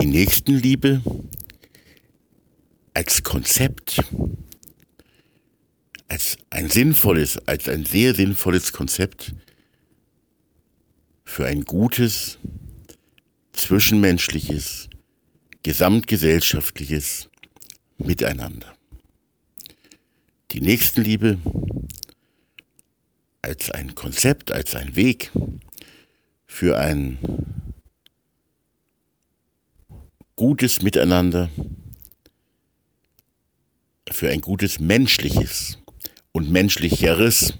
die Nächstenliebe als Konzept, als ein sinnvolles, als ein sehr sinnvolles Konzept für ein gutes, zwischenmenschliches, gesamtgesellschaftliches Miteinander. Die Nächstenliebe als ein Konzept, als ein Weg für ein gutes Miteinander, für ein gutes menschliches und menschlicheres,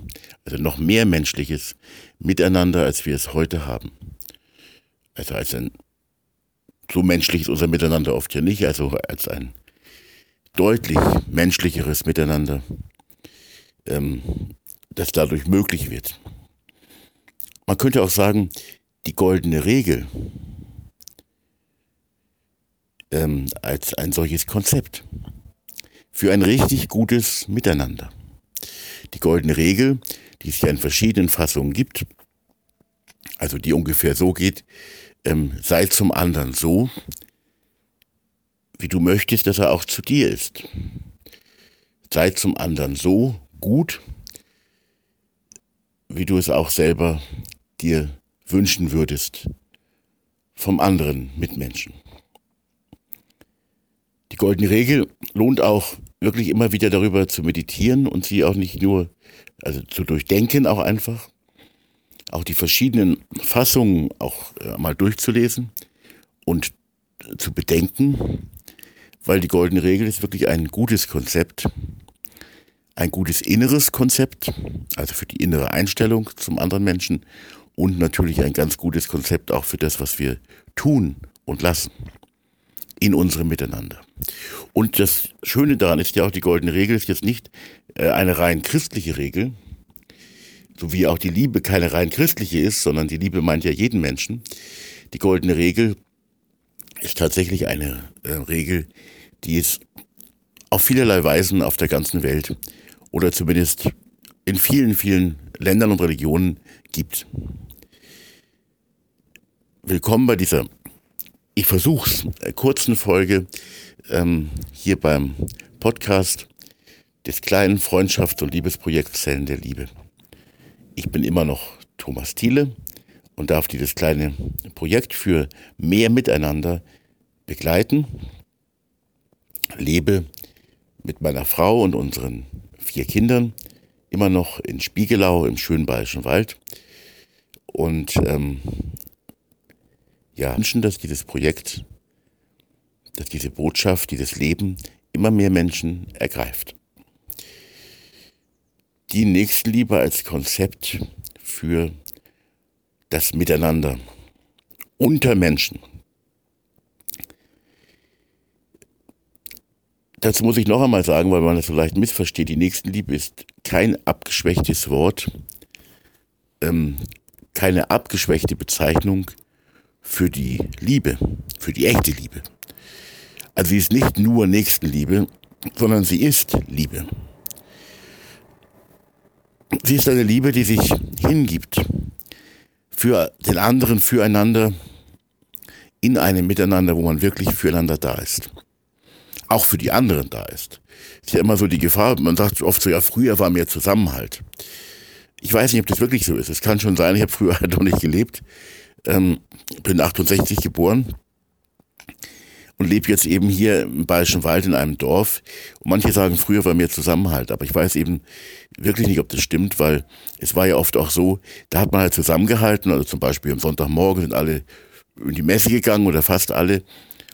also noch mehr menschliches Miteinander, als wir es heute haben. Also als ein so menschlich ist unser Miteinander oft ja nicht, also als ein deutlich menschlicheres Miteinander, ähm, das dadurch möglich wird. Man könnte auch sagen, die goldene Regel ähm, als ein solches Konzept für ein richtig gutes Miteinander. Die goldene Regel, die es ja in verschiedenen Fassungen gibt, also die ungefähr so geht, ähm, sei zum anderen so, wie du möchtest, dass er auch zu dir ist. Sei zum anderen so gut, wie du es auch selber dir wünschen würdest vom anderen Mitmenschen. Die goldene Regel lohnt auch wirklich immer wieder darüber zu meditieren und sie auch nicht nur, also zu durchdenken auch einfach, auch die verschiedenen Fassungen auch äh, mal durchzulesen und zu bedenken, weil die goldene Regel ist wirklich ein gutes Konzept, ein gutes inneres Konzept, also für die innere Einstellung zum anderen Menschen und natürlich ein ganz gutes Konzept auch für das, was wir tun und lassen in unserem Miteinander. Und das Schöne daran ist ja auch, die goldene Regel ist jetzt nicht äh, eine rein christliche Regel, so wie auch die Liebe keine rein christliche ist, sondern die Liebe meint ja jeden Menschen. Die goldene Regel ist tatsächlich eine äh, Regel, die es auf vielerlei Weisen auf der ganzen Welt oder zumindest in vielen, vielen Ländern und Religionen gibt. Willkommen bei dieser, ich versuch's, äh, kurzen Folge ähm, hier beim Podcast des kleinen Freundschafts- und Liebesprojekts Zellen der Liebe. Ich bin immer noch Thomas Thiele und darf dieses kleine Projekt für mehr Miteinander begleiten. Lebe mit meiner Frau und unseren vier Kindern immer noch in Spiegelau im schönen Bayerischen Wald und ähm, ja, wünschen, dass dieses Projekt, dass diese Botschaft, dieses Leben immer mehr Menschen ergreift die Nächstenliebe als Konzept für das Miteinander unter Menschen. Dazu muss ich noch einmal sagen, weil man das so leicht missversteht, die Nächstenliebe ist kein abgeschwächtes Wort, ähm, keine abgeschwächte Bezeichnung für die Liebe, für die echte Liebe. Also sie ist nicht nur Nächstenliebe, sondern sie ist Liebe. Sie ist eine Liebe, die sich hingibt für den anderen, füreinander, in einem Miteinander, wo man wirklich füreinander da ist. Auch für die anderen da ist. Ist ja immer so die Gefahr, man sagt oft so, ja, früher war mehr Zusammenhalt. Ich weiß nicht, ob das wirklich so ist. Es kann schon sein, ich habe früher halt noch nicht gelebt. Ähm, bin 68 geboren und lebe jetzt eben hier im Bayerischen Wald in einem Dorf. Und manche sagen, früher war mehr Zusammenhalt, aber ich weiß eben wirklich nicht, ob das stimmt, weil es war ja oft auch so, da hat man halt zusammengehalten, also zum Beispiel am Sonntagmorgen sind alle in die Messe gegangen oder fast alle.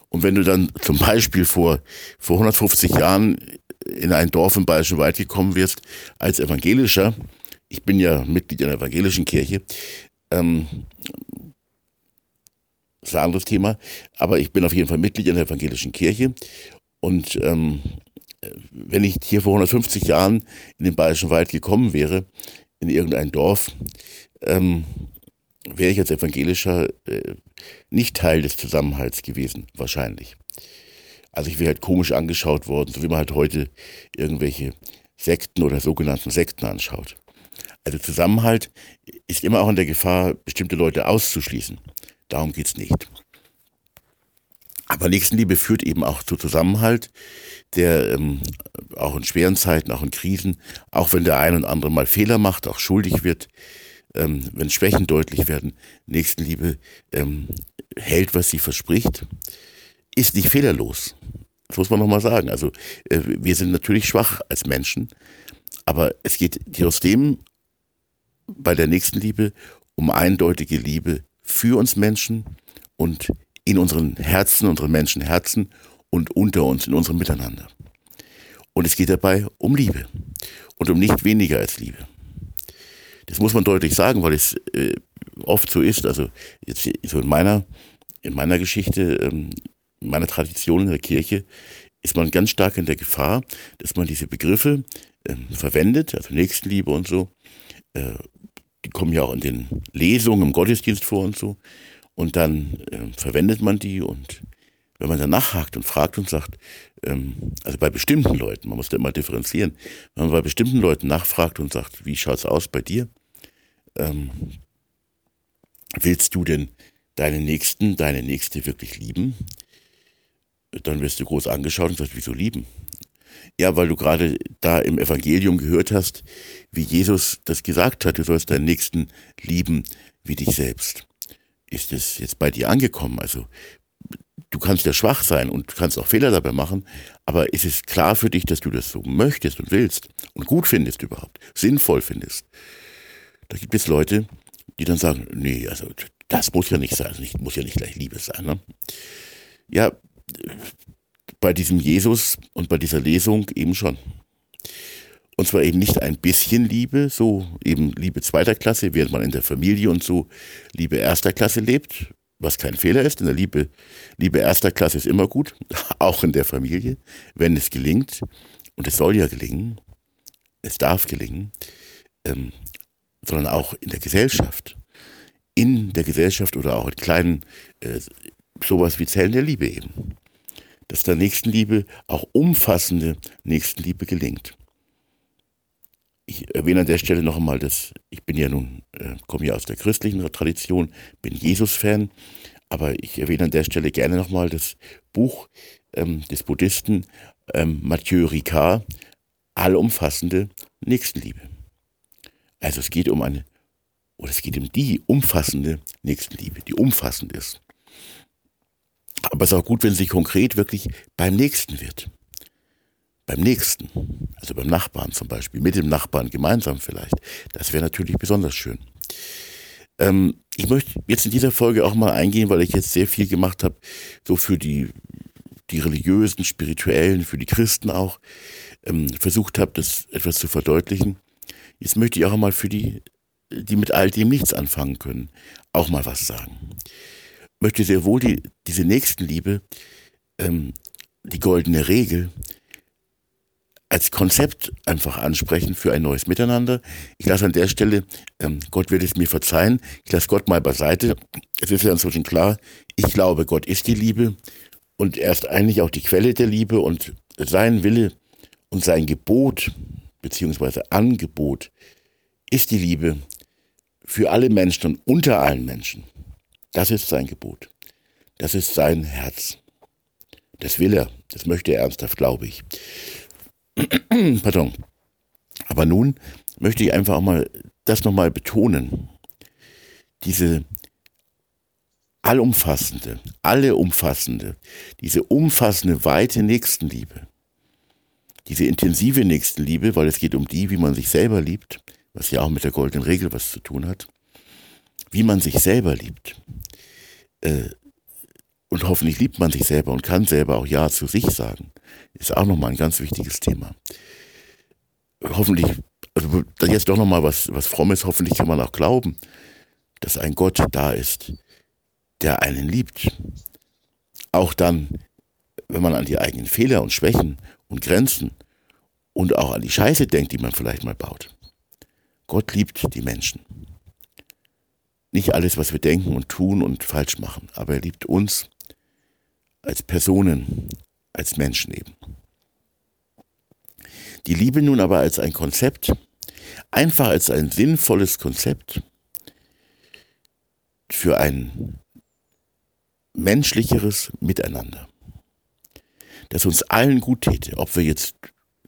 Und wenn du dann zum Beispiel vor, vor 150 Jahren in ein Dorf im Bayerischen Wald gekommen wirst, als Evangelischer, ich bin ja Mitglied einer evangelischen Kirche, ähm, ist ein anderes Thema. Aber ich bin auf jeden Fall Mitglied in der evangelischen Kirche. Und ähm, wenn ich hier vor 150 Jahren in den Bayerischen Wald gekommen wäre, in irgendein Dorf, ähm, wäre ich als Evangelischer äh, nicht Teil des Zusammenhalts gewesen, wahrscheinlich. Also ich wäre halt komisch angeschaut worden, so wie man halt heute irgendwelche Sekten oder sogenannten Sekten anschaut. Also Zusammenhalt ist immer auch in der Gefahr, bestimmte Leute auszuschließen. Darum geht's nicht. Aber Aber Nächstenliebe führt eben auch zu Zusammenhalt, der ähm, auch in schweren Zeiten, auch in Krisen, auch wenn der ein und andere mal Fehler macht, auch schuldig wird, ähm, wenn Schwächen deutlich werden, Nächstenliebe ähm, hält, was sie verspricht, ist nicht fehlerlos. Das muss man nochmal sagen. Also äh, wir sind natürlich schwach als Menschen, aber es geht trotzdem bei der Nächstenliebe um eindeutige Liebe für uns Menschen und in unseren Herzen, unseren Menschenherzen und unter uns, in unserem Miteinander. Und es geht dabei um Liebe und um nicht weniger als Liebe. Das muss man deutlich sagen, weil es äh, oft so ist. Also jetzt so in meiner in meiner Geschichte, ähm, in meiner Tradition in der Kirche ist man ganz stark in der Gefahr, dass man diese Begriffe ähm, verwendet, also Nächstenliebe und so. Äh, die kommen ja auch in den Lesungen im Gottesdienst vor und so. Und dann äh, verwendet man die und wenn man danach hakt und fragt und sagt, ähm, also bei bestimmten Leuten, man muss da immer differenzieren, wenn man bei bestimmten Leuten nachfragt und sagt, wie schaut's aus bei dir? Ähm, willst du denn deinen Nächsten, deine Nächste wirklich lieben? Dann wirst du groß angeschaut und sagst, wieso lieben? Ja, weil du gerade da im Evangelium gehört hast, wie Jesus das gesagt hat, du sollst deinen Nächsten lieben wie dich selbst. Ist es jetzt bei dir angekommen? Also du kannst ja schwach sein und kannst auch Fehler dabei machen, aber ist es klar für dich, dass du das so möchtest und willst und gut findest überhaupt, sinnvoll findest? Da gibt es Leute, die dann sagen, nee, also das muss ja nicht sein, also nicht, muss ja nicht gleich Liebe sein. Ne? Ja, bei diesem Jesus und bei dieser Lesung eben schon. Und zwar eben nicht ein bisschen Liebe, so eben Liebe zweiter Klasse, während man in der Familie und so Liebe erster Klasse lebt, was kein Fehler ist. In der Liebe, Liebe erster Klasse ist immer gut, auch in der Familie, wenn es gelingt. Und es soll ja gelingen, es darf gelingen, ähm, sondern auch in der Gesellschaft. In der Gesellschaft oder auch in kleinen, äh, sowas wie Zellen der Liebe eben. Dass der Nächstenliebe, auch umfassende Nächstenliebe gelingt. Ich erwähne an der Stelle noch einmal, dass ich bin ja nun, äh, komme ja aus der christlichen Tradition, bin Jesus-Fan, aber ich erwähne an der Stelle gerne nochmal das Buch ähm, des Buddhisten ähm, Mathieu Ricard, Allumfassende Nächstenliebe. Also es geht um eine, oder es geht um die umfassende Nächstenliebe, die umfassend ist. Aber es ist auch gut, wenn sie konkret wirklich beim Nächsten wird. Beim Nächsten, also beim Nachbarn zum Beispiel, mit dem Nachbarn gemeinsam vielleicht. Das wäre natürlich besonders schön. Ähm, ich möchte jetzt in dieser Folge auch mal eingehen, weil ich jetzt sehr viel gemacht habe, so für die, die religiösen, spirituellen, für die Christen auch, ähm, versucht habe, das etwas zu verdeutlichen. Jetzt möchte ich auch mal für die, die mit all dem nichts anfangen können, auch mal was sagen. Möchte sehr wohl die, diese Nächstenliebe, ähm, die goldene Regel, als Konzept einfach ansprechen für ein neues Miteinander. Ich lasse an der Stelle, ähm, Gott wird es mir verzeihen, ich lasse Gott mal beiseite. Es ist ja inzwischen klar, ich glaube, Gott ist die Liebe und er ist eigentlich auch die Quelle der Liebe und sein Wille und sein Gebot, beziehungsweise Angebot ist die Liebe für alle Menschen und unter allen Menschen. Das ist sein Gebot. Das ist sein Herz. Das will er. Das möchte er ernsthaft, glaube ich. Pardon. Aber nun möchte ich einfach auch mal das nochmal betonen. Diese allumfassende, alle umfassende, diese umfassende, weite Nächstenliebe, diese intensive Nächstenliebe, weil es geht um die, wie man sich selber liebt, was ja auch mit der goldenen Regel was zu tun hat, wie man sich selber liebt. Äh, und hoffentlich liebt man sich selber und kann selber auch Ja zu sich sagen. Ist auch nochmal ein ganz wichtiges Thema. Hoffentlich, also jetzt doch nochmal was, was Frommes, hoffentlich kann man auch glauben, dass ein Gott da ist, der einen liebt. Auch dann, wenn man an die eigenen Fehler und Schwächen und Grenzen und auch an die Scheiße denkt, die man vielleicht mal baut. Gott liebt die Menschen. Nicht alles, was wir denken und tun und falsch machen, aber er liebt uns als Personen, als Menschen eben. Die Liebe nun aber als ein Konzept, einfach als ein sinnvolles Konzept für ein menschlicheres Miteinander. das uns allen gut täte, ob wir jetzt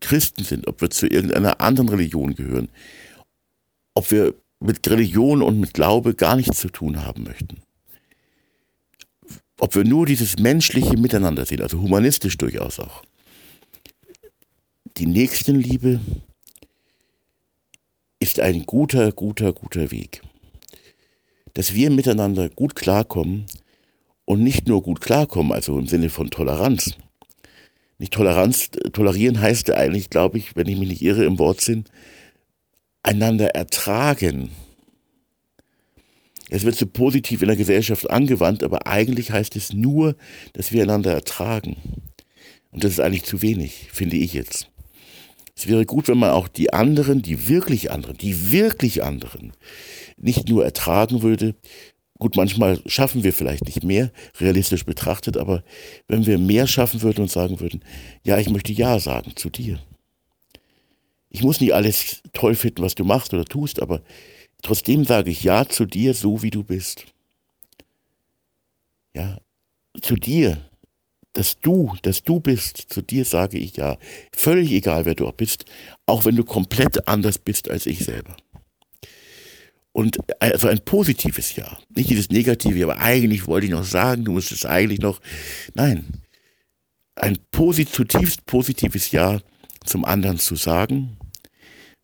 Christen sind, ob wir zu irgendeiner anderen Religion gehören, ob wir mit Religion und mit Glaube gar nichts zu tun haben möchten. Ob wir nur dieses menschliche Miteinander sehen, also humanistisch durchaus auch. Die Nächstenliebe ist ein guter, guter, guter Weg. Dass wir miteinander gut klarkommen und nicht nur gut klarkommen, also im Sinne von Toleranz. Nicht Toleranz, tolerieren heißt eigentlich, glaube ich, wenn ich mich nicht irre im Wortsinn, einander ertragen. Es wird so positiv in der Gesellschaft angewandt, aber eigentlich heißt es nur, dass wir einander ertragen. Und das ist eigentlich zu wenig, finde ich jetzt. Es wäre gut, wenn man auch die anderen, die wirklich anderen, die wirklich anderen, nicht nur ertragen würde. Gut, manchmal schaffen wir vielleicht nicht mehr, realistisch betrachtet, aber wenn wir mehr schaffen würden und sagen würden, ja, ich möchte Ja sagen zu dir. Ich muss nicht alles toll finden, was du machst oder tust, aber trotzdem sage ich Ja zu dir, so wie du bist. Ja, zu dir, dass du, dass du bist, zu dir sage ich ja, völlig egal, wer du auch bist, auch wenn du komplett anders bist als ich selber. Und also ein positives Ja, nicht dieses negative, aber eigentlich wollte ich noch sagen, du musst es eigentlich noch, nein, ein posit zutiefst positives Ja zum anderen zu sagen,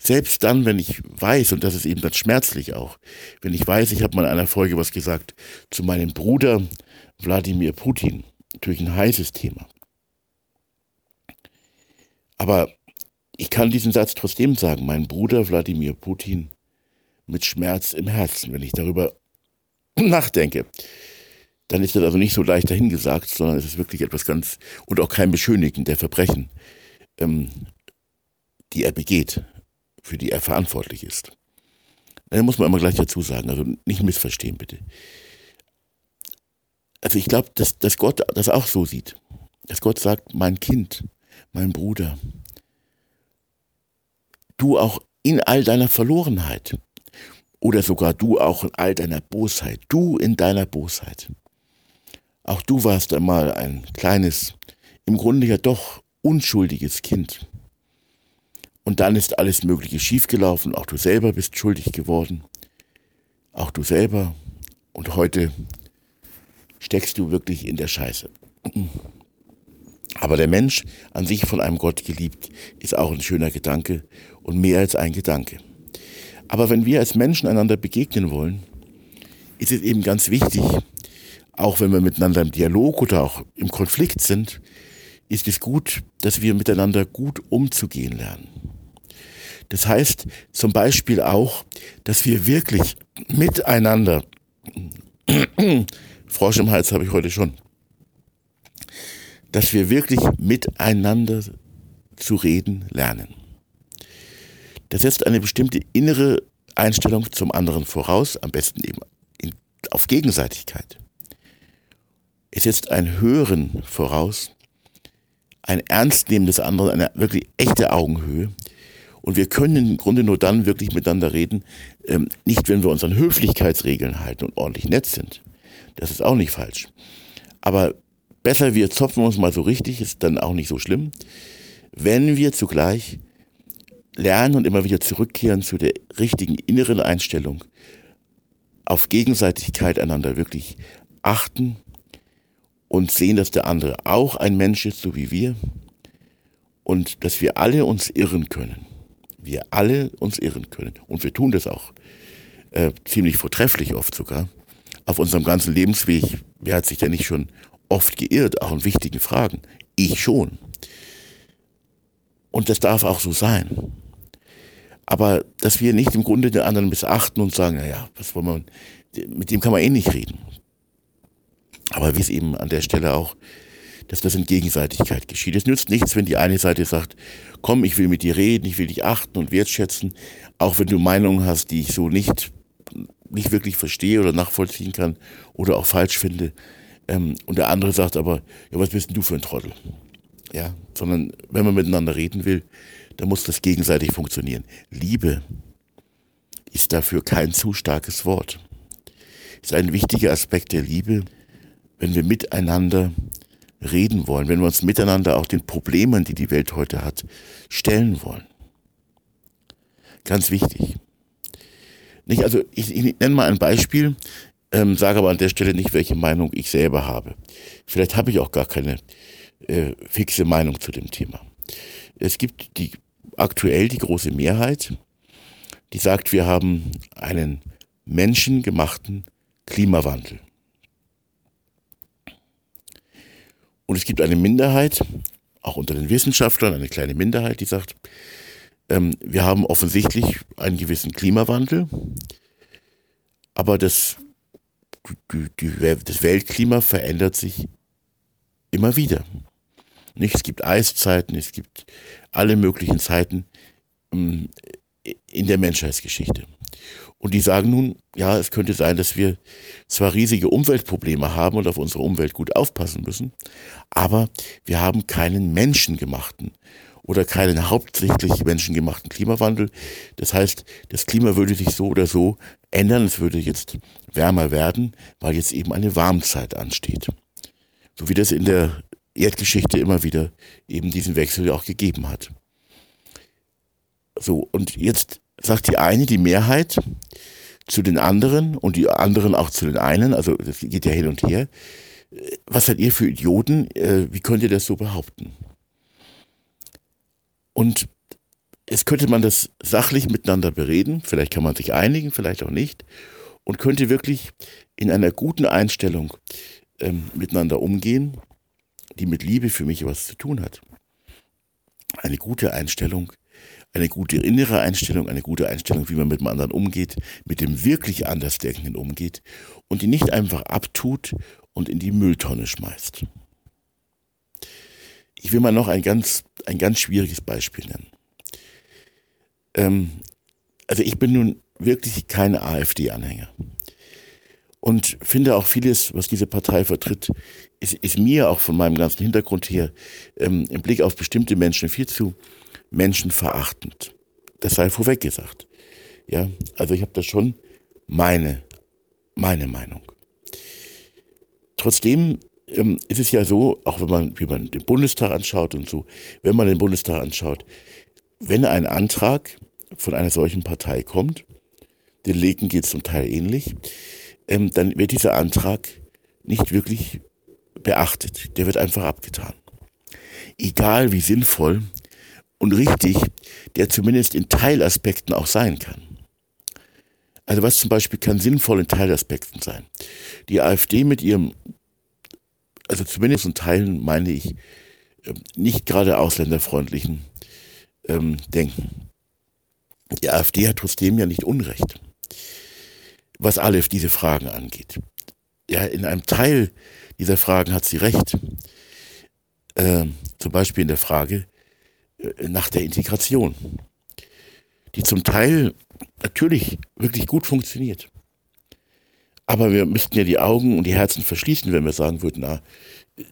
selbst dann, wenn ich weiß, und das ist eben dann schmerzlich auch, wenn ich weiß, ich habe mal in einer Folge was gesagt zu meinem Bruder Wladimir Putin, natürlich ein heißes Thema. Aber ich kann diesen Satz trotzdem sagen, mein Bruder Wladimir Putin mit Schmerz im Herzen, wenn ich darüber nachdenke. Dann ist das also nicht so leicht dahingesagt, sondern es ist wirklich etwas ganz, und auch kein Beschönigen der Verbrechen, ähm, die er begeht, für die er verantwortlich ist. Da muss man immer gleich dazu sagen, also nicht missverstehen bitte also ich glaube, dass, dass Gott das auch so sieht. Dass Gott sagt, mein Kind, mein Bruder, du auch in all deiner Verlorenheit oder sogar du auch in all deiner Bosheit, du in deiner Bosheit. Auch du warst einmal ein kleines, im Grunde ja doch unschuldiges Kind. Und dann ist alles Mögliche schiefgelaufen, auch du selber bist schuldig geworden. Auch du selber. Und heute steckst du wirklich in der Scheiße. Aber der Mensch, an sich von einem Gott geliebt, ist auch ein schöner Gedanke und mehr als ein Gedanke. Aber wenn wir als Menschen einander begegnen wollen, ist es eben ganz wichtig, auch wenn wir miteinander im Dialog oder auch im Konflikt sind, ist es gut, dass wir miteinander gut umzugehen lernen. Das heißt zum Beispiel auch, dass wir wirklich miteinander Frosch im Hals habe ich heute schon. Dass wir wirklich miteinander zu reden lernen. Das setzt eine bestimmte innere Einstellung zum anderen voraus, am besten eben auf Gegenseitigkeit. Es setzt ein Hören voraus, ein Ernstnehmen des anderen, eine wirklich echte Augenhöhe. Und wir können im Grunde nur dann wirklich miteinander reden, ähm, nicht wenn wir uns an Höflichkeitsregeln halten und ordentlich nett sind, das ist auch nicht falsch. Aber besser wir zopfen uns mal so richtig, ist dann auch nicht so schlimm, wenn wir zugleich lernen und immer wieder zurückkehren zu der richtigen inneren Einstellung, auf Gegenseitigkeit einander wirklich achten und sehen, dass der andere auch ein Mensch ist, so wie wir, und dass wir alle uns irren können. Wir alle uns irren können. Und wir tun das auch äh, ziemlich vortrefflich oft sogar auf unserem ganzen Lebensweg, wer hat sich denn nicht schon oft geirrt, auch in wichtigen Fragen? Ich schon. Und das darf auch so sein. Aber dass wir nicht im Grunde den anderen missachten und sagen, naja, was wollen wir, mit dem kann man eh nicht reden. Aber wie es eben an der Stelle auch, dass das in Gegenseitigkeit geschieht. Es nützt nichts, wenn die eine Seite sagt, komm, ich will mit dir reden, ich will dich achten und wertschätzen, auch wenn du Meinungen hast, die ich so nicht nicht wirklich verstehe oder nachvollziehen kann oder auch falsch finde. Ähm, und der andere sagt aber, ja, was bist denn du für ein Trottel? Ja, sondern wenn man miteinander reden will, dann muss das gegenseitig funktionieren. Liebe ist dafür kein zu starkes Wort. Ist ein wichtiger Aspekt der Liebe, wenn wir miteinander reden wollen, wenn wir uns miteinander auch den Problemen, die die Welt heute hat, stellen wollen. Ganz wichtig. Nicht, also ich, ich nenne mal ein Beispiel, ähm, sage aber an der Stelle nicht, welche Meinung ich selber habe. Vielleicht habe ich auch gar keine äh, fixe Meinung zu dem Thema. Es gibt die aktuell die große Mehrheit, die sagt, wir haben einen menschengemachten Klimawandel. Und es gibt eine Minderheit, auch unter den Wissenschaftlern, eine kleine Minderheit, die sagt, ähm, wir haben offensichtlich einen gewissen Klimawandel, aber das, die, die, das Weltklima verändert sich immer wieder. Nicht? Es gibt Eiszeiten, es gibt alle möglichen Zeiten ähm, in der Menschheitsgeschichte. Und die sagen nun, ja, es könnte sein, dass wir zwar riesige Umweltprobleme haben und auf unsere Umwelt gut aufpassen müssen, aber wir haben keinen menschengemachten oder keinen hauptsächlich menschengemachten Klimawandel. Das heißt, das Klima würde sich so oder so ändern. Es würde jetzt wärmer werden, weil jetzt eben eine Warmzeit ansteht. So wie das in der Erdgeschichte immer wieder eben diesen Wechsel auch gegeben hat. So, und jetzt sagt die eine, die Mehrheit, zu den anderen und die anderen auch zu den einen, also das geht ja hin und her. Was seid ihr für Idioten? Äh, wie könnt ihr das so behaupten? Und es könnte man das sachlich miteinander bereden, vielleicht kann man sich einigen, vielleicht auch nicht, und könnte wirklich in einer guten Einstellung ähm, miteinander umgehen, die mit Liebe für mich was zu tun hat. Eine gute Einstellung eine gute innere Einstellung, eine gute Einstellung, wie man mit dem anderen umgeht, mit dem wirklich Andersdenkenden umgeht und die nicht einfach abtut und in die Mülltonne schmeißt. Ich will mal noch ein ganz, ein ganz schwieriges Beispiel nennen. Ähm, also ich bin nun wirklich kein AfD-Anhänger. Und finde auch vieles, was diese Partei vertritt, ist, ist mir auch von meinem ganzen Hintergrund her ähm, im Blick auf bestimmte Menschen viel zu menschenverachtend. Das sei vorweg gesagt. Ja, also ich habe da schon meine, meine Meinung. Trotzdem ähm, ist es ja so, auch wenn man, wie man den Bundestag anschaut und so, wenn man den Bundestag anschaut, wenn ein Antrag von einer solchen Partei kommt, den Linken geht es zum Teil ähnlich, ähm, dann wird dieser Antrag nicht wirklich beachtet. Der wird einfach abgetan. Egal wie sinnvoll und richtig, der zumindest in Teilaspekten auch sein kann. Also was zum Beispiel kann sinnvoll in Teilaspekten sein? Die AfD mit ihrem, also zumindest in Teilen meine ich, ähm, nicht gerade ausländerfreundlichen ähm, Denken. Die AfD hat trotzdem ja nicht Unrecht, was alle diese Fragen angeht. Ja, in einem Teil dieser Fragen hat sie recht. Äh, zum Beispiel in der Frage, nach der Integration, die zum Teil natürlich wirklich gut funktioniert. Aber wir müssten ja die Augen und die Herzen verschließen, wenn wir sagen würden, na,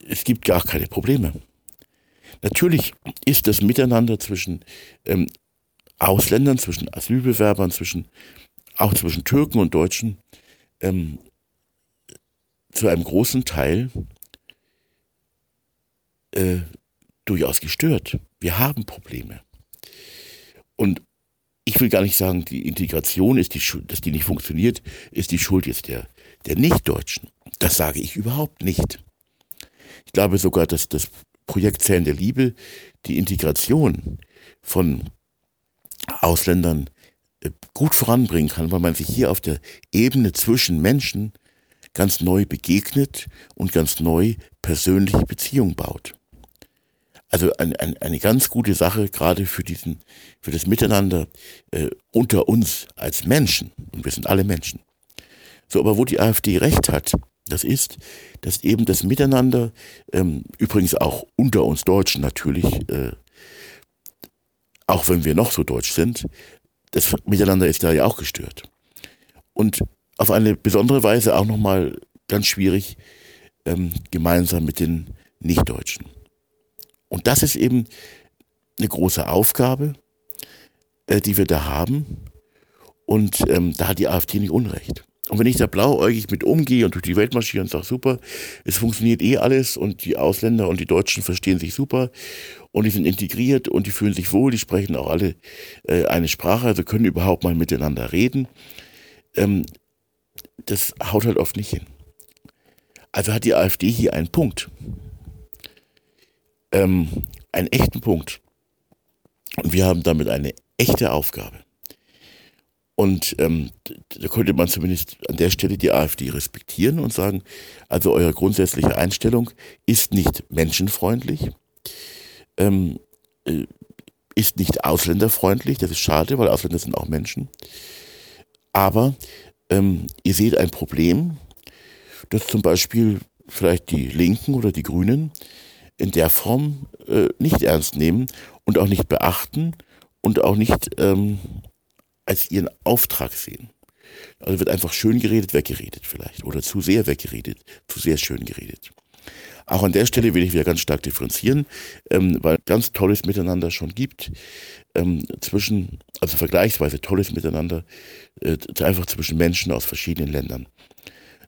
es gibt gar keine Probleme. Natürlich ist das Miteinander zwischen ähm, Ausländern, zwischen Asylbewerbern, zwischen, auch zwischen Türken und Deutschen ähm, zu einem großen Teil äh, durchaus gestört. Wir haben Probleme. Und ich will gar nicht sagen, die Integration ist die Schuld, dass die nicht funktioniert, ist die Schuld jetzt der, der Nichtdeutschen. Das sage ich überhaupt nicht. Ich glaube sogar, dass das Projekt Zellen der Liebe die Integration von Ausländern äh, gut voranbringen kann, weil man sich hier auf der Ebene zwischen Menschen ganz neu begegnet und ganz neu persönliche Beziehungen baut. Also ein, ein, eine ganz gute Sache, gerade für diesen, für das Miteinander äh, unter uns als Menschen. Und wir sind alle Menschen. So, aber wo die AfD recht hat, das ist, dass eben das Miteinander, ähm, übrigens auch unter uns Deutschen natürlich, äh, auch wenn wir noch so deutsch sind, das Miteinander ist da ja auch gestört. Und auf eine besondere Weise auch nochmal ganz schwierig ähm, gemeinsam mit den Nichtdeutschen. Und das ist eben eine große Aufgabe, äh, die wir da haben. Und ähm, da hat die AfD nicht Unrecht. Und wenn ich da blauäugig mit umgehe und durch die Welt marschiere und sage, super, es funktioniert eh alles und die Ausländer und die Deutschen verstehen sich super und die sind integriert und die fühlen sich wohl, die sprechen auch alle äh, eine Sprache, also können überhaupt mal miteinander reden. Ähm, das haut halt oft nicht hin. Also hat die AfD hier einen Punkt. Ähm, einen echten Punkt. Und wir haben damit eine echte Aufgabe. Und ähm, da könnte man zumindest an der Stelle die AfD respektieren und sagen, also eure grundsätzliche Einstellung ist nicht menschenfreundlich, ähm, äh, ist nicht ausländerfreundlich, das ist schade, weil Ausländer sind auch Menschen. Aber ähm, ihr seht ein Problem, dass zum Beispiel vielleicht die Linken oder die Grünen in der Form äh, nicht ernst nehmen und auch nicht beachten und auch nicht ähm, als ihren Auftrag sehen. Also wird einfach schön geredet, weggeredet vielleicht oder zu sehr weggeredet, zu sehr schön geredet. Auch an der Stelle will ich wieder ganz stark differenzieren, ähm, weil ganz tolles Miteinander schon gibt ähm, zwischen, also vergleichsweise tolles Miteinander, äh, einfach zwischen Menschen aus verschiedenen Ländern.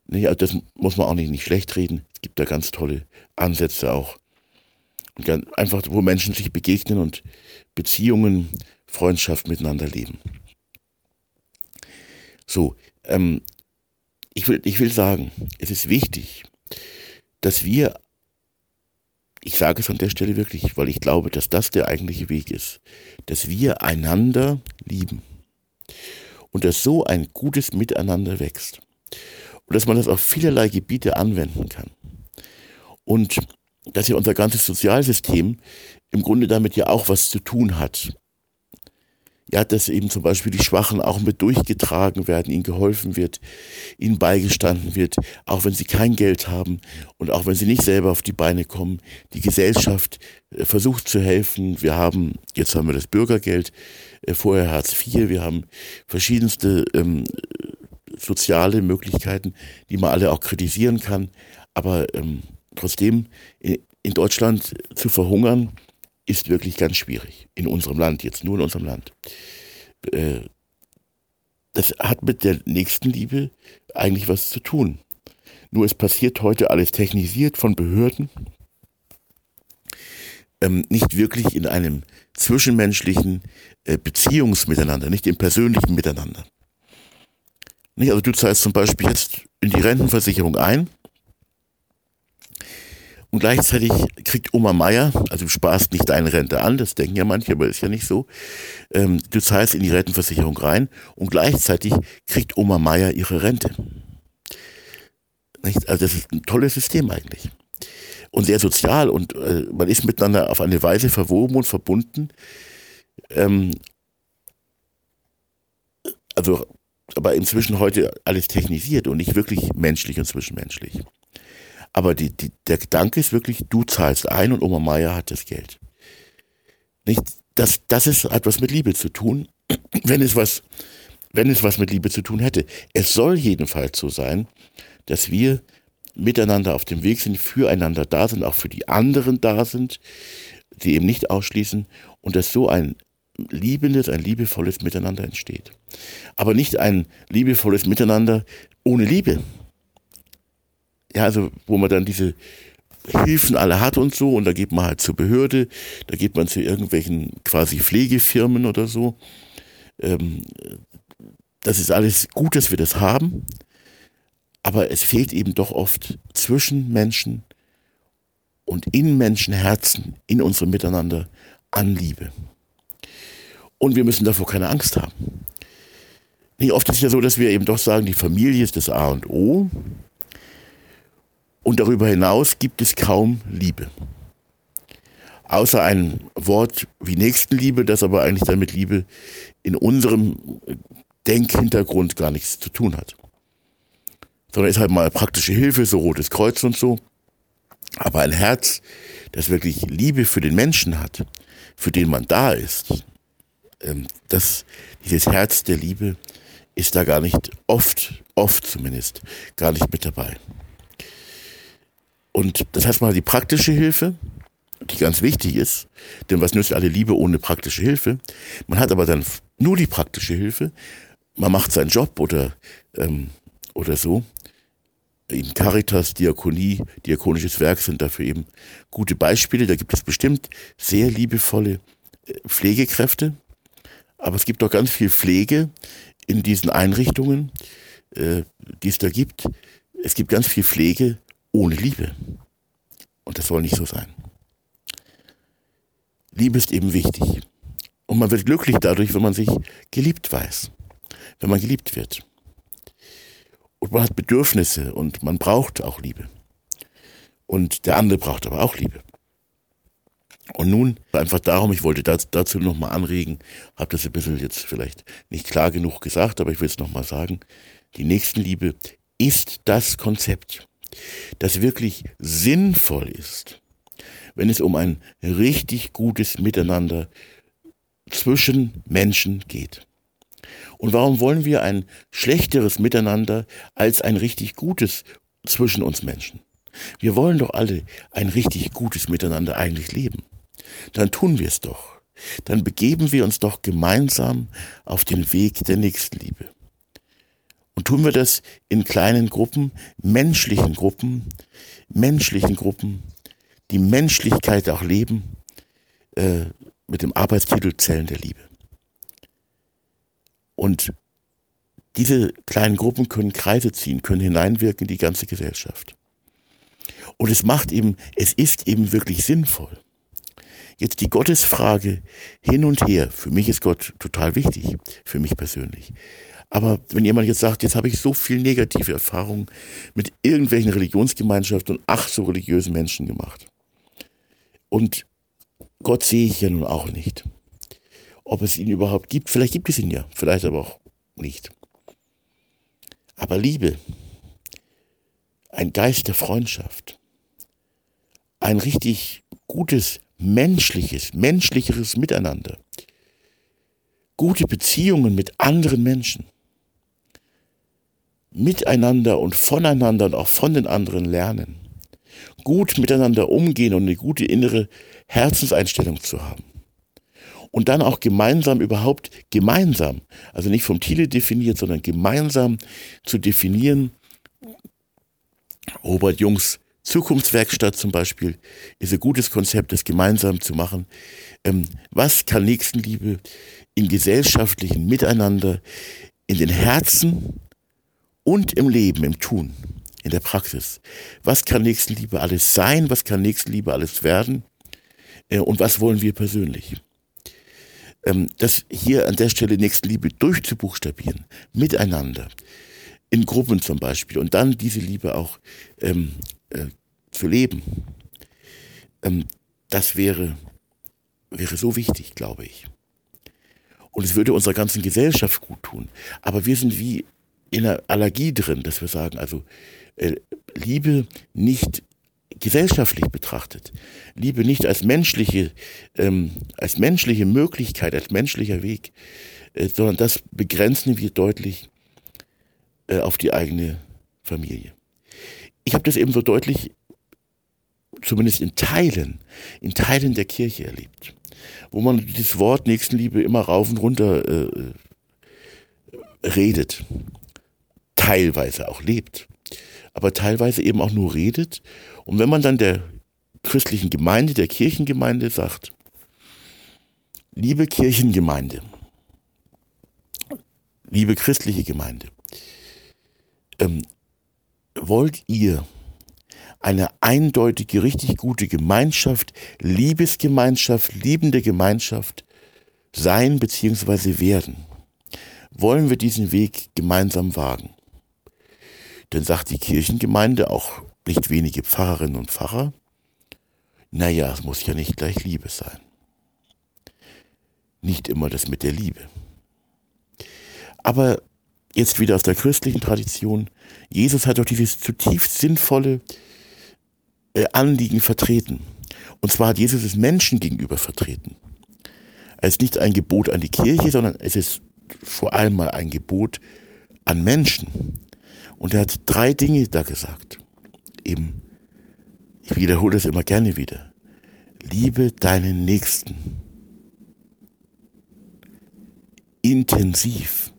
Nee, also das muss man auch nicht, nicht schlecht reden. Es gibt da ganz tolle Ansätze auch. Einfach, wo Menschen sich begegnen und Beziehungen, Freundschaft miteinander leben. So, ähm, ich, will, ich will sagen, es ist wichtig, dass wir, ich sage es an der Stelle wirklich, weil ich glaube, dass das der eigentliche Weg ist, dass wir einander lieben und dass so ein gutes Miteinander wächst und dass man das auf vielerlei Gebiete anwenden kann. Und dass ja unser ganzes Sozialsystem im Grunde damit ja auch was zu tun hat ja, dass eben zum Beispiel die Schwachen auch mit durchgetragen werden, ihnen geholfen wird, ihnen beigestanden wird, auch wenn sie kein Geld haben und auch wenn sie nicht selber auf die Beine kommen. Die Gesellschaft äh, versucht zu helfen. Wir haben, jetzt haben wir das Bürgergeld, äh, vorher Hartz IV, wir haben verschiedenste ähm, soziale Möglichkeiten, die man alle auch kritisieren kann. Aber ähm, trotzdem, in Deutschland zu verhungern, ist wirklich ganz schwierig. In unserem Land, jetzt nur in unserem Land. Äh, das hat mit der Nächstenliebe eigentlich was zu tun. Nur es passiert heute alles technisiert von Behörden, ähm, nicht wirklich in einem zwischenmenschlichen äh, Beziehungsmiteinander, nicht im persönlichen Miteinander. Also du zahlst zum Beispiel jetzt in die Rentenversicherung ein und gleichzeitig kriegt Oma Meier, also du sparst nicht deine Rente an, das denken ja manche, aber ist ja nicht so. Ähm, du zahlst in die Rentenversicherung rein und gleichzeitig kriegt Oma Meier ihre Rente. Nicht? Also das ist ein tolles System eigentlich. Und sehr sozial und äh, man ist miteinander auf eine Weise verwoben und verbunden. Ähm, also, aber inzwischen heute alles technisiert und nicht wirklich menschlich und zwischenmenschlich. Aber die, die, der Gedanke ist wirklich, du zahlst ein und Oma Meier hat das Geld. Nicht, das, das ist, hat was mit Liebe zu tun, wenn es was, wenn es was mit Liebe zu tun hätte. Es soll jedenfalls so sein, dass wir miteinander auf dem Weg sind, füreinander da sind, auch für die anderen da sind, die eben nicht ausschließen und dass so ein liebendes, ein liebevolles Miteinander entsteht. Aber nicht ein liebevolles Miteinander ohne Liebe. Ja, also wo man dann diese Hilfen alle hat und so und da geht man halt zur Behörde, da geht man zu irgendwelchen quasi Pflegefirmen oder so. Ähm, das ist alles gut, dass wir das haben, aber es fehlt eben doch oft zwischen Menschen und in Menschenherzen, in unserem Miteinander an Liebe. Und wir müssen davor keine Angst haben. Nee, oft ist es ja so, dass wir eben doch sagen, die Familie ist das A und O. Und darüber hinaus gibt es kaum Liebe. Außer ein Wort wie Nächstenliebe, das aber eigentlich damit Liebe in unserem Denkhintergrund gar nichts zu tun hat. Sondern ist halt mal praktische Hilfe, so Rotes Kreuz und so. Aber ein Herz, das wirklich Liebe für den Menschen hat, für den man da ist, ähm, das, dieses Herz der Liebe ist da gar nicht oft, oft zumindest, gar nicht mit dabei. Und das heißt mal die praktische Hilfe, die ganz wichtig ist, denn was nützt alle Liebe ohne praktische Hilfe? Man hat aber dann nur die praktische Hilfe, man macht seinen Job oder, ähm, oder so. In Caritas, Diakonie, diakonisches Werk sind dafür eben gute Beispiele. Da gibt es bestimmt sehr liebevolle äh, Pflegekräfte, aber es gibt auch ganz viel Pflege in diesen Einrichtungen, äh, die es da gibt. Es gibt ganz viel Pflege ohne Liebe. Und das soll nicht so sein. Liebe ist eben wichtig. Und man wird glücklich dadurch, wenn man sich geliebt weiß, wenn man geliebt wird. Und man hat Bedürfnisse und man braucht auch Liebe. Und der andere braucht aber auch Liebe. Und nun einfach darum, ich wollte dazu nochmal anregen, habe das ein bisschen jetzt vielleicht nicht klar genug gesagt, aber ich will es nochmal sagen. Die Nächstenliebe ist das Konzept, das wirklich sinnvoll ist, wenn es um ein richtig gutes Miteinander zwischen Menschen geht. Und warum wollen wir ein schlechteres Miteinander als ein richtig gutes zwischen uns Menschen? Wir wollen doch alle ein richtig gutes Miteinander eigentlich leben. Dann tun wir es doch. Dann begeben wir uns doch gemeinsam auf den Weg der Nächstenliebe. Und tun wir das in kleinen Gruppen, menschlichen Gruppen, menschlichen Gruppen, die Menschlichkeit auch leben, äh, mit dem Arbeitstitel Zellen der Liebe. Und diese kleinen Gruppen können Kreise ziehen, können hineinwirken in die ganze Gesellschaft. Und es macht eben, es ist eben wirklich sinnvoll. Jetzt die Gottesfrage hin und her. Für mich ist Gott total wichtig, für mich persönlich. Aber wenn jemand jetzt sagt, jetzt habe ich so viel negative Erfahrungen mit irgendwelchen Religionsgemeinschaften und ach so religiösen Menschen gemacht. Und Gott sehe ich ja nun auch nicht. Ob es ihn überhaupt gibt, vielleicht gibt es ihn ja, vielleicht aber auch nicht. Aber Liebe, ein Geist der Freundschaft, ein richtig gutes menschliches, menschlicheres Miteinander, gute Beziehungen mit anderen Menschen, miteinander und voneinander und auch von den anderen lernen, gut miteinander umgehen und eine gute innere Herzenseinstellung zu haben. Und dann auch gemeinsam überhaupt gemeinsam, also nicht vom Thiele definiert, sondern gemeinsam zu definieren. Robert Jungs Zukunftswerkstatt zum Beispiel ist ein gutes Konzept, das gemeinsam zu machen. Ähm, was kann Nächstenliebe in gesellschaftlichen Miteinander, in den Herzen und im Leben, im Tun, in der Praxis? Was kann Nächstenliebe alles sein? Was kann Nächstenliebe alles werden? Äh, und was wollen wir persönlich? Ähm, das hier an der Stelle Nächstenliebe durchzubuchstabieren, miteinander, in Gruppen zum Beispiel, und dann diese Liebe auch ähm, äh, zu leben, ähm, das wäre, wäre so wichtig, glaube ich. Und es würde unserer ganzen Gesellschaft gut tun. Aber wir sind wie Allergie drin, dass wir sagen, also äh, Liebe nicht gesellschaftlich betrachtet, Liebe nicht als menschliche, ähm, als menschliche Möglichkeit, als menschlicher Weg, äh, sondern das begrenzen wir deutlich äh, auf die eigene Familie. Ich habe das eben so deutlich, zumindest in Teilen, in Teilen der Kirche erlebt, wo man das Wort Nächstenliebe immer rauf und runter äh, redet, teilweise auch lebt, aber teilweise eben auch nur redet. Und wenn man dann der christlichen Gemeinde, der Kirchengemeinde sagt, liebe Kirchengemeinde, liebe christliche Gemeinde, ähm, wollt ihr eine eindeutige, richtig gute Gemeinschaft, Liebesgemeinschaft, liebende Gemeinschaft sein bzw. werden? Wollen wir diesen Weg gemeinsam wagen? Dann sagt die Kirchengemeinde, auch nicht wenige Pfarrerinnen und Pfarrer, naja, es muss ja nicht gleich Liebe sein. Nicht immer das mit der Liebe. Aber jetzt wieder aus der christlichen Tradition, Jesus hat doch dieses zutiefst sinnvolle äh, Anliegen vertreten. Und zwar hat Jesus es Menschen gegenüber vertreten. Es ist nicht ein Gebot an die Kirche, sondern es ist vor allem mal ein Gebot an Menschen. Und er hat drei Dinge da gesagt. Eben, ich wiederhole das immer gerne wieder. Liebe deinen Nächsten. Intensiv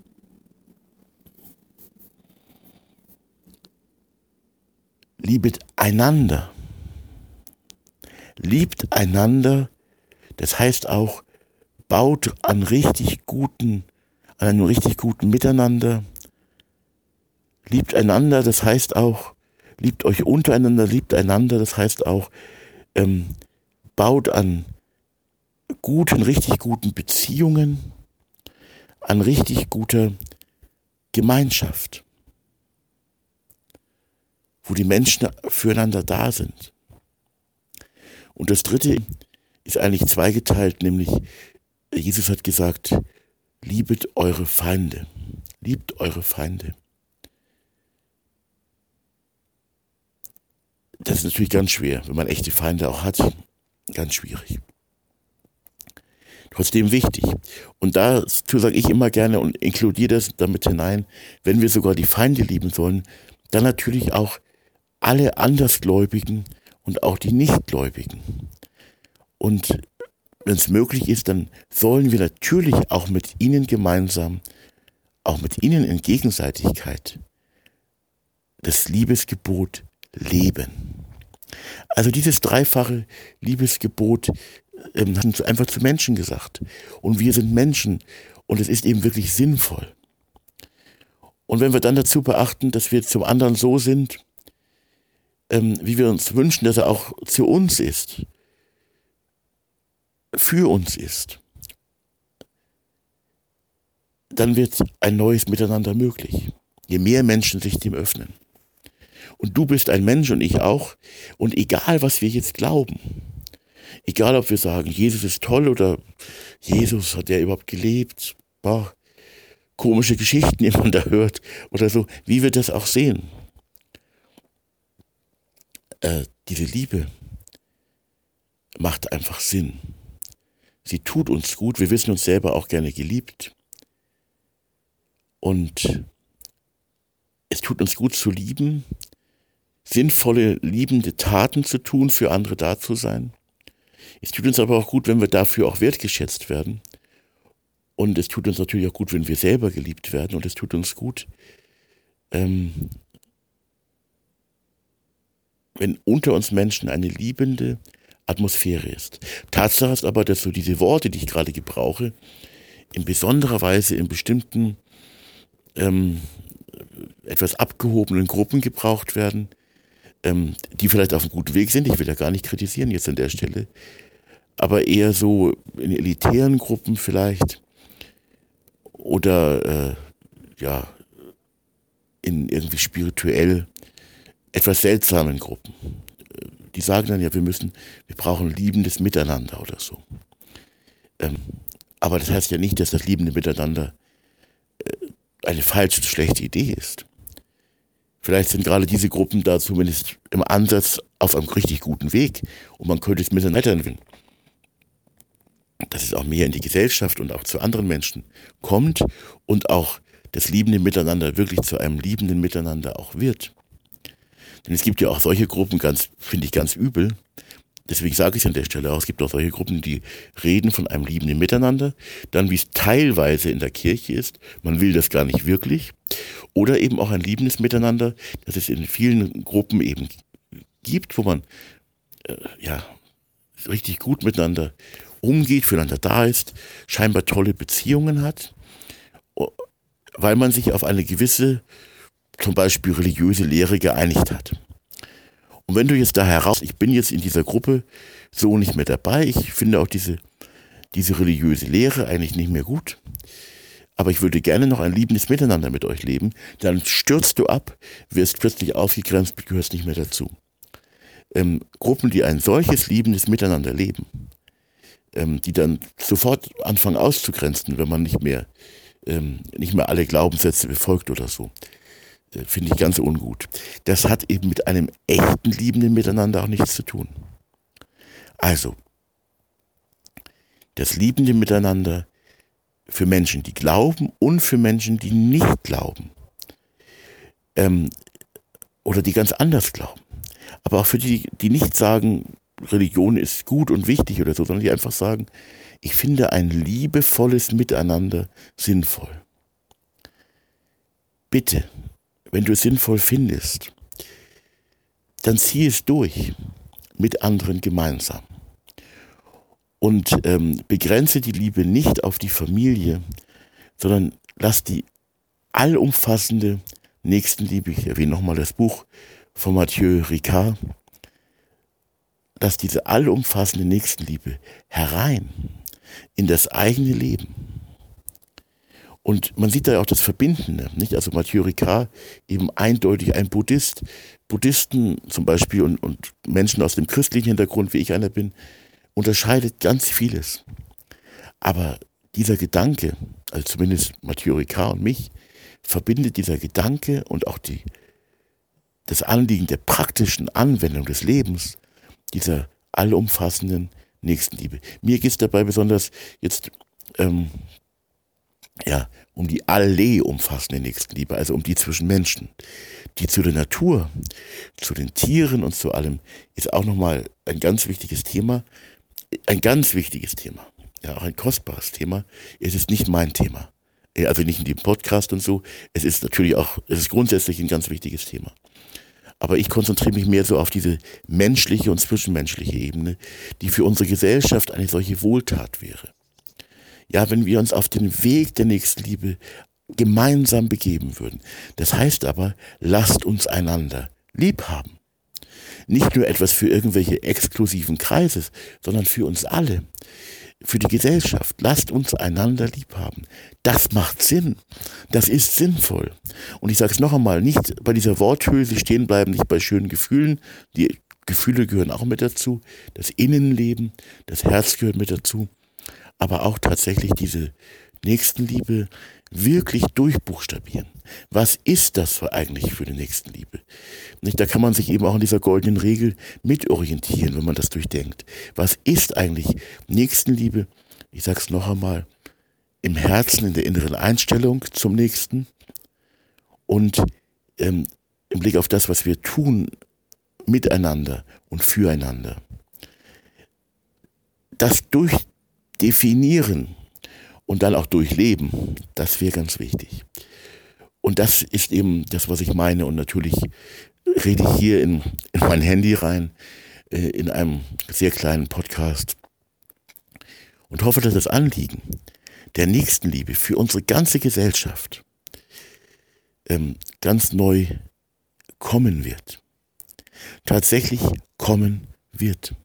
liebet einander. Liebt einander, das heißt auch, baut an richtig guten, an einem richtig guten Miteinander. Liebt einander, das heißt auch, liebt euch untereinander, liebt einander, das heißt auch, ähm, baut an guten, richtig guten Beziehungen, an richtig guter Gemeinschaft, wo die Menschen füreinander da sind. Und das Dritte ist eigentlich zweigeteilt, nämlich Jesus hat gesagt, liebet eure Feinde, liebt eure Feinde. Das ist natürlich ganz schwer, wenn man echte Feinde auch hat, ganz schwierig. Trotzdem wichtig. Und dazu sage ich immer gerne und inkludiere das damit hinein, wenn wir sogar die Feinde lieben sollen, dann natürlich auch alle Andersgläubigen und auch die Nichtgläubigen. Und wenn es möglich ist, dann sollen wir natürlich auch mit ihnen gemeinsam, auch mit ihnen in Gegenseitigkeit, das Liebesgebot leben. Also dieses dreifache Liebesgebot ähm, haben einfach zu Menschen gesagt. Und wir sind Menschen und es ist eben wirklich sinnvoll. Und wenn wir dann dazu beachten, dass wir zum anderen so sind, ähm, wie wir uns wünschen, dass er auch zu uns ist, für uns ist, dann wird ein neues Miteinander möglich. Je mehr Menschen sich dem öffnen. Und du bist ein Mensch und ich auch. Und egal, was wir jetzt glauben, egal, ob wir sagen, Jesus ist toll oder Jesus hat ja überhaupt gelebt, boah, komische Geschichten, die man da hört oder so, wie wir das auch sehen. Äh, diese Liebe macht einfach Sinn. Sie tut uns gut, wir wissen uns selber auch gerne geliebt. Und es tut uns gut zu lieben, sinnvolle, liebende Taten zu tun, für andere da zu sein. Es tut uns aber auch gut, wenn wir dafür auch wertgeschätzt werden. Und es tut uns natürlich auch gut, wenn wir selber geliebt werden. Und es tut uns gut, ähm, wenn unter uns Menschen eine liebende Atmosphäre ist. Tatsache ist aber, dass so diese Worte, die ich gerade gebrauche, in besonderer Weise in bestimmten ähm, etwas abgehobenen Gruppen gebraucht werden, ähm, die vielleicht auf einem guten Weg sind. Ich will ja gar nicht kritisieren jetzt an der Stelle, aber eher so in elitären Gruppen vielleicht oder äh, ja in irgendwie spirituell etwas seltsamen Gruppen. Die sagen dann ja, wir müssen, wir brauchen liebendes Miteinander oder so. Ähm, aber das heißt ja nicht, dass das liebende Miteinander äh, eine falsche, schlechte Idee ist. Vielleicht sind gerade diese Gruppen da zumindest im Ansatz auf einem richtig guten Weg und man könnte es miteinander entwickeln. Dass es auch mehr in die Gesellschaft und auch zu anderen Menschen kommt und auch das liebende Miteinander wirklich zu einem liebenden Miteinander auch wird. Denn es gibt ja auch solche Gruppen, ganz, finde ich ganz übel. Deswegen sage ich an der Stelle auch, es gibt auch solche Gruppen, die reden von einem liebenden Miteinander, dann wie es teilweise in der Kirche ist, man will das gar nicht wirklich, oder eben auch ein liebendes Miteinander, das es in vielen Gruppen eben gibt, wo man äh, ja richtig gut miteinander umgeht, füreinander da ist, scheinbar tolle Beziehungen hat, weil man sich auf eine gewisse zum Beispiel religiöse Lehre geeinigt hat. Und wenn du jetzt da heraus, ich bin jetzt in dieser Gruppe so nicht mehr dabei, ich finde auch diese, diese religiöse Lehre eigentlich nicht mehr gut, aber ich würde gerne noch ein liebendes Miteinander mit euch leben, dann stürzt du ab, wirst plötzlich ausgegrenzt, gehörst nicht mehr dazu. Ähm, Gruppen, die ein solches liebendes Miteinander leben, ähm, die dann sofort anfangen auszugrenzen, wenn man nicht mehr, ähm, nicht mehr alle Glaubenssätze befolgt oder so, finde ich ganz ungut. Das hat eben mit einem echten liebenden Miteinander auch nichts zu tun. Also, das liebende Miteinander für Menschen, die glauben und für Menschen, die nicht glauben. Ähm, oder die ganz anders glauben. Aber auch für die, die nicht sagen, Religion ist gut und wichtig oder so, sondern die einfach sagen, ich finde ein liebevolles Miteinander sinnvoll. Bitte, wenn du es sinnvoll findest, dann zieh es durch mit anderen gemeinsam. Und ähm, begrenze die Liebe nicht auf die Familie, sondern lass die allumfassende Nächstenliebe, ich erwähne nochmal das Buch von Mathieu Ricard, lass diese allumfassende Nächstenliebe herein in das eigene Leben. Und man sieht da ja auch das Verbindende, nicht? Also Mathieu Ricard, eben eindeutig ein Buddhist. Buddhisten zum Beispiel und, und Menschen aus dem christlichen Hintergrund, wie ich einer bin, unterscheidet ganz vieles. Aber dieser Gedanke, also zumindest Mathieu Ricard und mich, verbindet dieser Gedanke und auch die, das Anliegen der praktischen Anwendung des Lebens, dieser allumfassenden Nächstenliebe. Mir geht es dabei besonders jetzt ähm, ja, um die alle umfassende Nächstenliebe, also um die zwischen Menschen. Die zu der Natur, zu den Tieren und zu allem ist auch nochmal ein ganz wichtiges Thema. Ein ganz wichtiges Thema. Ja, auch ein kostbares Thema. Es ist nicht mein Thema. Also nicht in dem Podcast und so. Es ist natürlich auch, es ist grundsätzlich ein ganz wichtiges Thema. Aber ich konzentriere mich mehr so auf diese menschliche und zwischenmenschliche Ebene, die für unsere Gesellschaft eine solche Wohltat wäre. Ja, wenn wir uns auf den Weg der Nächstenliebe gemeinsam begeben würden. Das heißt aber, lasst uns einander lieb haben. Nicht nur etwas für irgendwelche exklusiven Kreise, sondern für uns alle für die Gesellschaft. Lasst uns einander lieb haben. Das macht Sinn. Das ist sinnvoll. Und ich sage es noch einmal, nicht bei dieser Worthülse stehen bleiben, nicht bei schönen Gefühlen. Die Gefühle gehören auch mit dazu. Das Innenleben, das Herz gehört mit dazu. Aber auch tatsächlich diese Nächstenliebe wirklich durchbuchstabieren. Was ist das für eigentlich für die Nächstenliebe? Nicht, da kann man sich eben auch in dieser goldenen Regel mitorientieren, wenn man das durchdenkt. Was ist eigentlich Nächstenliebe? Ich sage es noch einmal, im Herzen, in der inneren Einstellung zum Nächsten und ähm, im Blick auf das, was wir tun, miteinander und füreinander. Das Durchdefinieren und dann auch durchleben. Das wäre ganz wichtig. Und das ist eben das, was ich meine. Und natürlich rede ich hier in, in mein Handy rein, äh, in einem sehr kleinen Podcast. Und hoffe, dass das Anliegen der Nächstenliebe für unsere ganze Gesellschaft ähm, ganz neu kommen wird. Tatsächlich kommen wird.